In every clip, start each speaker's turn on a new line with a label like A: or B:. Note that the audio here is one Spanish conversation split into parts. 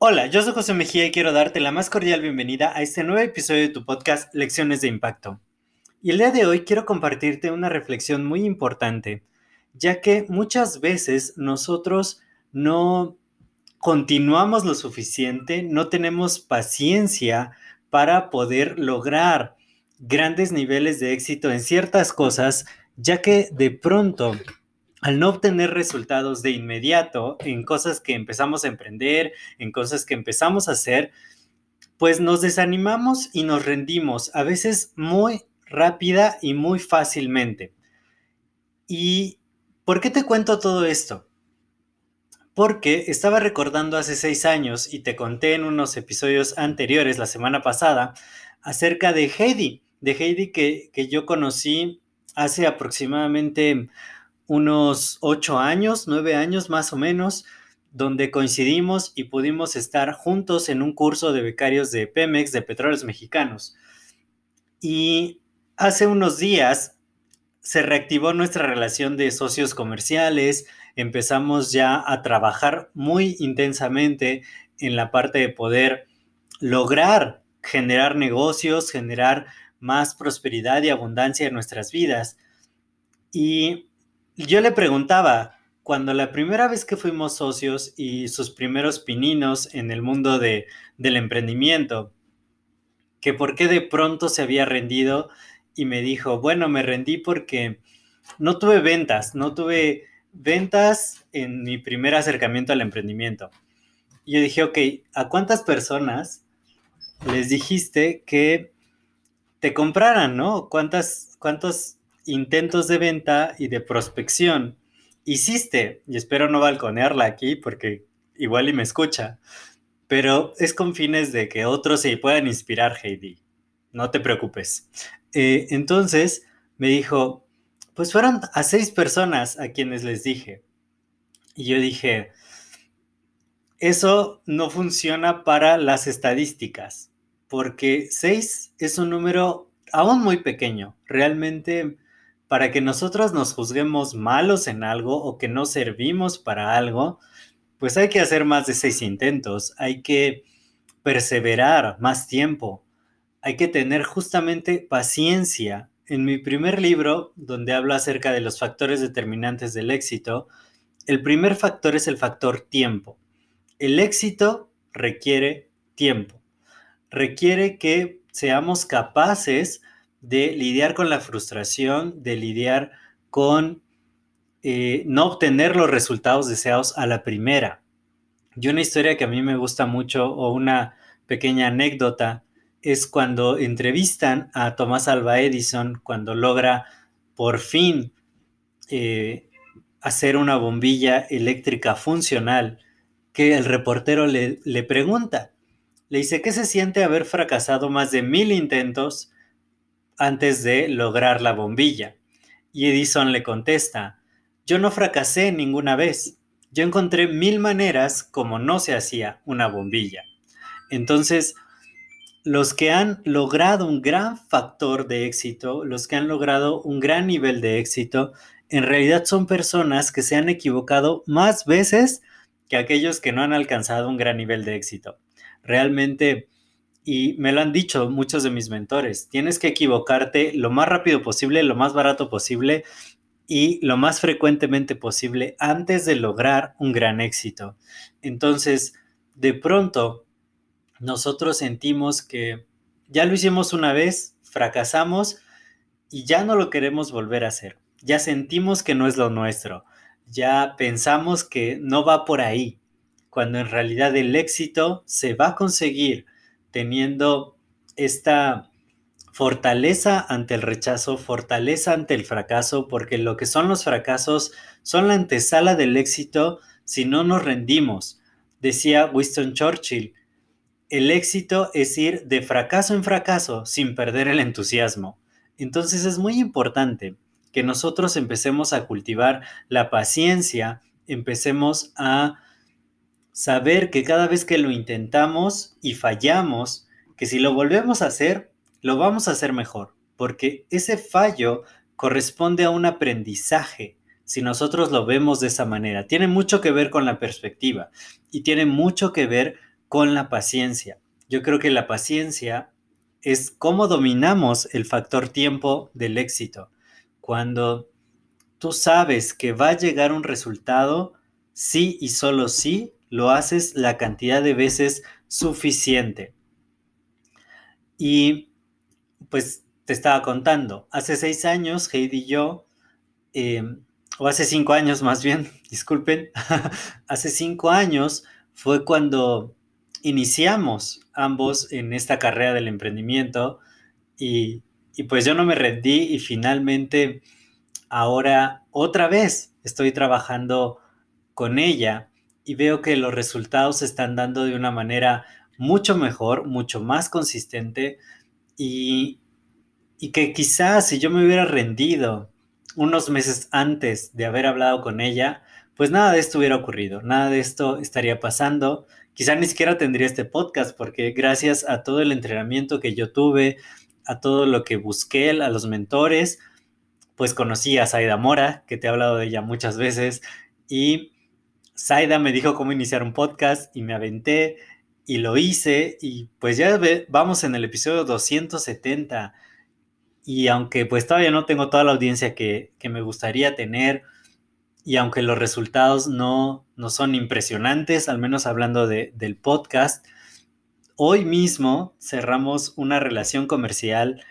A: Hola, yo soy José Mejía y quiero darte la más cordial bienvenida a este nuevo episodio de tu podcast Lecciones de Impacto. Y el día de hoy quiero compartirte una reflexión muy importante, ya que muchas veces nosotros no continuamos lo suficiente, no tenemos paciencia para poder lograr grandes niveles de éxito en ciertas cosas, ya que de pronto al no obtener resultados de inmediato en cosas que empezamos a emprender, en cosas que empezamos a hacer, pues nos desanimamos y nos rendimos, a veces muy rápida y muy fácilmente. ¿Y por qué te cuento todo esto? Porque estaba recordando hace seis años y te conté en unos episodios anteriores, la semana pasada, acerca de Heidi, de Heidi que, que yo conocí hace aproximadamente unos ocho años, nueve años más o menos, donde coincidimos y pudimos estar juntos en un curso de becarios de Pemex, de Petróleos Mexicanos. Y hace unos días se reactivó nuestra relación de socios comerciales, empezamos ya a trabajar muy intensamente en la parte de poder lograr generar negocios, generar más prosperidad y abundancia en nuestras vidas. Y yo le preguntaba, cuando la primera vez que fuimos socios y sus primeros pininos en el mundo de, del emprendimiento, que por qué de pronto se había rendido y me dijo, bueno, me rendí porque no tuve ventas, no tuve ventas en mi primer acercamiento al emprendimiento. Y yo dije, ok, ¿a cuántas personas les dijiste que te compraran, no? ¿Cuántas, ¿Cuántos intentos de venta y de prospección hiciste, y espero no balconearla aquí porque igual y me escucha, pero es con fines de que otros se puedan inspirar, Heidi. No te preocupes. Eh, entonces me dijo, pues fueron a seis personas a quienes les dije. Y yo dije, eso no funciona para las estadísticas, porque seis es un número aún muy pequeño. Realmente para que nosotros nos juzguemos malos en algo o que no servimos para algo, pues hay que hacer más de seis intentos, hay que perseverar más tiempo, hay que tener justamente paciencia. En mi primer libro, donde hablo acerca de los factores determinantes del éxito, el primer factor es el factor tiempo. El éxito requiere tiempo, requiere que seamos capaces lidiar con la frustración, de lidiar con eh, no obtener los resultados deseados a la primera. Y una historia que a mí me gusta mucho o una pequeña anécdota es cuando entrevistan a Tomás Alva Edison cuando logra por fin eh, hacer una bombilla eléctrica funcional que el reportero le, le pregunta, le dice, ¿qué se siente haber fracasado más de mil intentos antes de lograr la bombilla. Y Edison le contesta, yo no fracasé ninguna vez, yo encontré mil maneras como no se hacía una bombilla. Entonces, los que han logrado un gran factor de éxito, los que han logrado un gran nivel de éxito, en realidad son personas que se han equivocado más veces que aquellos que no han alcanzado un gran nivel de éxito. Realmente y me lo han dicho muchos de mis mentores, tienes que equivocarte lo más rápido posible, lo más barato posible y lo más frecuentemente posible antes de lograr un gran éxito. Entonces, de pronto, nosotros sentimos que ya lo hicimos una vez, fracasamos y ya no lo queremos volver a hacer. Ya sentimos que no es lo nuestro. Ya pensamos que no va por ahí, cuando en realidad el éxito se va a conseguir teniendo esta fortaleza ante el rechazo, fortaleza ante el fracaso, porque lo que son los fracasos son la antesala del éxito si no nos rendimos. Decía Winston Churchill, el éxito es ir de fracaso en fracaso sin perder el entusiasmo. Entonces es muy importante que nosotros empecemos a cultivar la paciencia, empecemos a saber que cada vez que lo intentamos y fallamos, que si lo volvemos a hacer, lo vamos a hacer mejor, porque ese fallo corresponde a un aprendizaje, si nosotros lo vemos de esa manera. Tiene mucho que ver con la perspectiva y tiene mucho que ver con la paciencia. Yo creo que la paciencia es cómo dominamos el factor tiempo del éxito. Cuando tú sabes que va a llegar un resultado, sí y solo sí, lo haces la cantidad de veces suficiente. Y pues te estaba contando, hace seis años Heidi y yo, em, o hace cinco años más bien, disculpen, hace cinco años fue cuando iniciamos ambos en esta carrera del emprendimiento y, y pues yo no me rendí y finalmente ahora otra vez estoy trabajando con ella y veo que los resultados se están dando de una manera mucho mejor, mucho más consistente y, y que quizás si yo me hubiera rendido unos meses antes de haber hablado con ella, pues nada de esto hubiera ocurrido, nada de esto estaría pasando. Quizá ni siquiera tendría este podcast porque gracias a todo el entrenamiento que yo tuve, a todo lo que busqué, a los mentores, pues conocí a Saida Mora, que te he hablado de ella muchas veces, y Saida me dijo cómo iniciar un podcast y me aventé y lo hice y pues ya vamos en el episodio 270 y aunque pues todavía no tengo toda la audiencia que, me gustaría tener y aunque los resultados no, no son impresionantes, al menos hablando del podcast, hoy mismo cerramos una relación comercial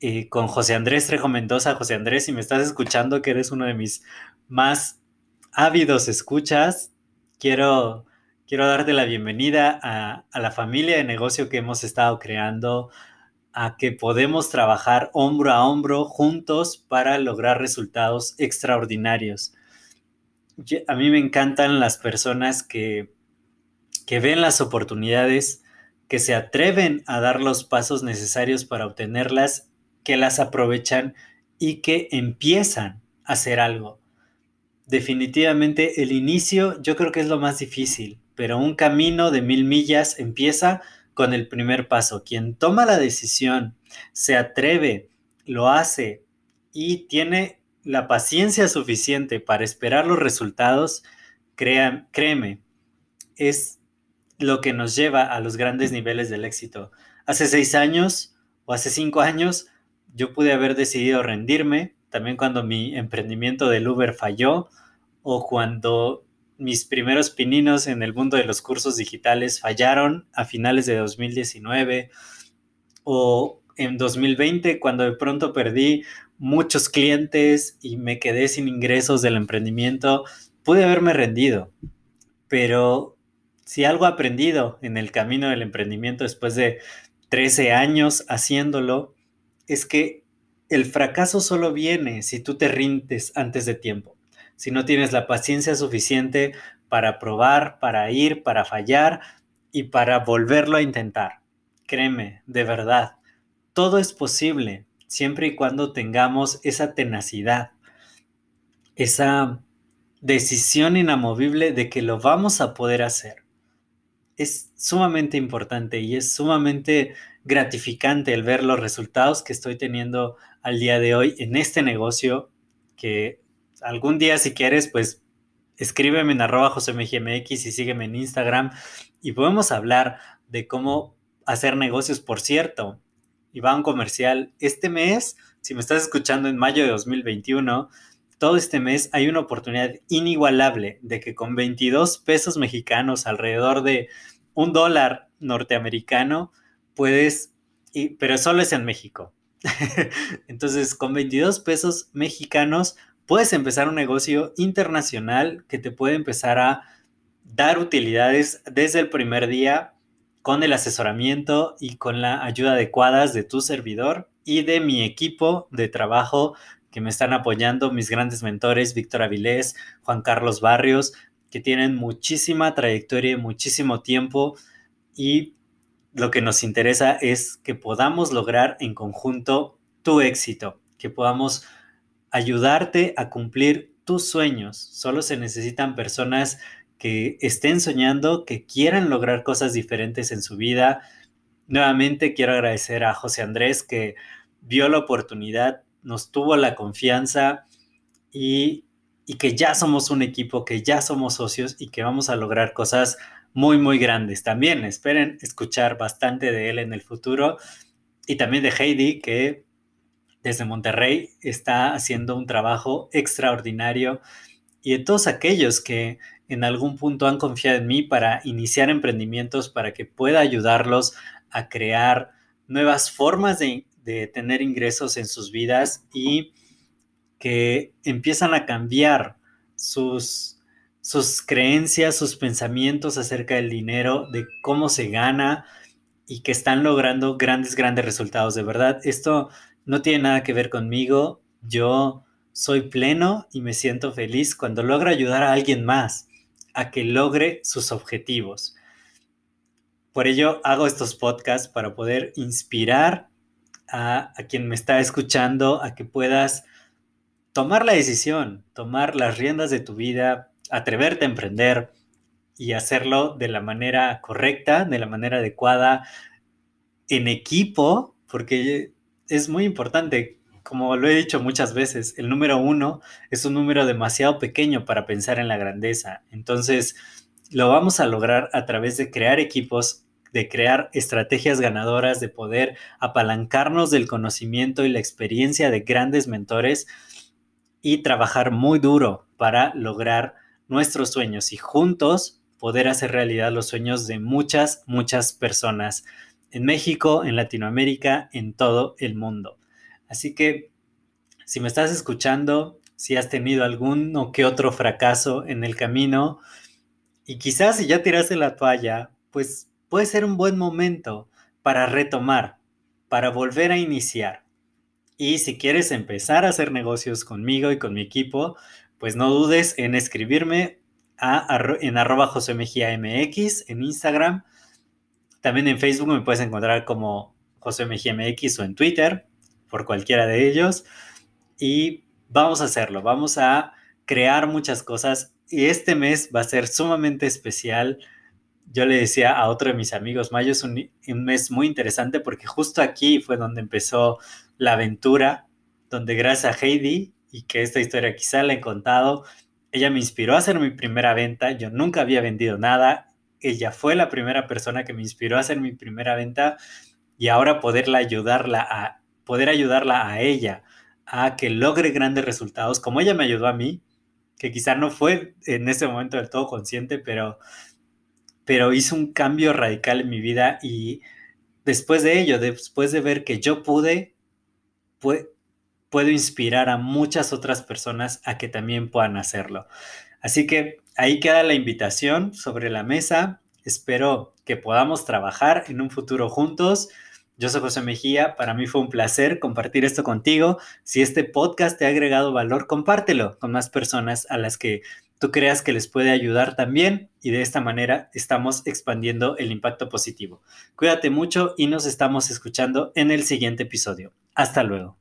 A: eh, con José Andrés Trejo Mendoza. José Andrés, si me estás escuchando, que eres uno de mis más ávidos escuchas, quiero quiero darte la bienvenida a, la familia de negocio que hemos estado creando, a que podemos trabajar hombro a hombro juntos para lograr resultados extraordinarios. A mí me encantan las personas que, que ven las oportunidades, que se atreven a dar los pasos necesarios para obtenerlas, que las aprovechan y que empiezan a hacer algo. Definitivamente el inicio yo creo que es lo más difícil pero un camino de mil millas empieza con el primer paso. Quien toma la decisión, se atreve, lo hace y tiene la paciencia suficiente para esperar los resultados, créeme, es lo que nos lleva a los grandes niveles del éxito. Hace seis años o hace cinco años yo pude haber decidido rendirme, también cuando mi emprendimiento del Uber falló o cuando mis primeros pininos en el mundo de los cursos digitales fallaron a finales de 2019 o en 2020 cuando de pronto perdí muchos clientes y me quedé sin ingresos del emprendimiento, pude haberme rendido. Pero si algo aprendido en el camino del emprendimiento después de 13 años haciéndolo, es que el fracaso solo viene si tú te rindes antes de tiempo si no tienes la paciencia suficiente para probar, para ir, para fallar y para volverlo a intentar. Créeme, de verdad, todo es posible siempre y cuando tengamos esa tenacidad, esa decisión inamovible de que lo vamos a poder hacer. Es sumamente importante y es sumamente gratificante el ver los resultados que estoy teniendo al día de hoy en este negocio que algún día si quieres, pues escríbeme en arroba josemgmx y sígueme en Instagram y podemos hablar de cómo hacer negocios. Por cierto, y va un comercial, este mes, si me estás escuchando en mayo de 2021, todo este mes hay una oportunidad inigualable de que con 22 pesos mexicanos, alrededor de un dólar norteamericano, puedes, pero solo es en México. Entonces, con 22 pesos mexicanos puedes empezar un negocio internacional que te puede empezar a dar utilidades desde el primer día con el asesoramiento y con la ayuda adecuada de tu servidor y de mi equipo de trabajo que me están apoyando, mis grandes mentores, Víctor Avilés, Juan Carlos Barrios, que tienen muchísima trayectoria y muchísimo tiempo y lo que nos interesa es que podamos lograr en conjunto tu éxito, que podamos ayudarte a cumplir tus sueños. Solo se necesitan personas que estén soñando, que quieran lograr cosas diferentes en su vida. Nuevamente quiero agradecer a José Andrés que vio la oportunidad, nos tuvo la confianza y, que ya somos un equipo, que ya somos socios y que vamos a lograr cosas muy, muy grandes. También esperen escuchar bastante de él en el futuro y también de Heidi, que desde Monterrey está haciendo un trabajo extraordinario y de todos aquellos que en algún punto han confiado en mí para iniciar emprendimientos, para que pueda ayudarlos a crear nuevas formas de, de tener ingresos en sus vidas y que empiezan a cambiar sus, sus creencias, sus pensamientos acerca del dinero, de cómo se gana y que están logrando grandes, grandes resultados. De verdad, esto no tiene nada que ver conmigo. Yo soy pleno y me siento feliz cuando logro ayudar a alguien más a que logre sus objetivos. Por ello hago estos podcasts para poder inspirar a, quien me está escuchando a que puedas tomar la decisión, tomar las riendas de tu vida, atreverte a emprender y hacerlo de la manera correcta, de la manera adecuada, en equipo, porque es muy importante. Como lo he dicho muchas veces, el número uno es un número demasiado pequeño para pensar en la grandeza. Entonces, lo vamos a lograr a través de crear equipos de crear estrategias ganadoras, de poder apalancarnos del conocimiento y la experiencia de grandes mentores y trabajar muy duro para lograr nuestros sueños y juntos poder hacer realidad los sueños de muchas, muchas personas en México, en Latinoamérica, en todo el mundo. Así que si me estás escuchando, si has tenido algún o que otro fracaso en el camino y quizás si ya tiraste la toalla, pues puede ser un buen momento para retomar, para volver a iniciar. Y si quieres empezar a hacer negocios conmigo y con mi equipo, pues no dudes en escribirme en arroba en Instagram. También en Facebook me puedes encontrar como José Mejía o en Twitter, por cualquiera de ellos. Y vamos a hacerlo, vamos a crear muchas cosas. Y este mes va a ser sumamente especial yo le decía a otro de mis amigos, mayo es un, mes muy interesante porque justo aquí fue donde empezó la aventura, donde gracias a Heidi y que esta historia quizá la he contado, ella me inspiró a hacer mi primera venta, yo nunca había vendido nada, ella fue la primera persona que me inspiró a hacer mi primera venta y ahora poderla ayudarla a poder ayudarla a ella a que logre grandes resultados, como ella me ayudó a mí, que quizá no fue en ese momento del todo consciente, pero pero hizo un cambio radical en mi vida y después de ello, después de ver que yo pude, puedo inspirar a muchas otras personas a que también puedan hacerlo. Así que ahí queda la invitación sobre la mesa. Espero que podamos trabajar en un futuro juntos. Yo soy José Mejía, para mí fue un placer compartir esto contigo. Si este podcast te ha agregado valor, compártelo con más personas a las que tú creas que les puede ayudar también y de esta manera estamos expandiendo el impacto positivo. Cuídate mucho y nos estamos escuchando en el siguiente episodio. Hasta luego.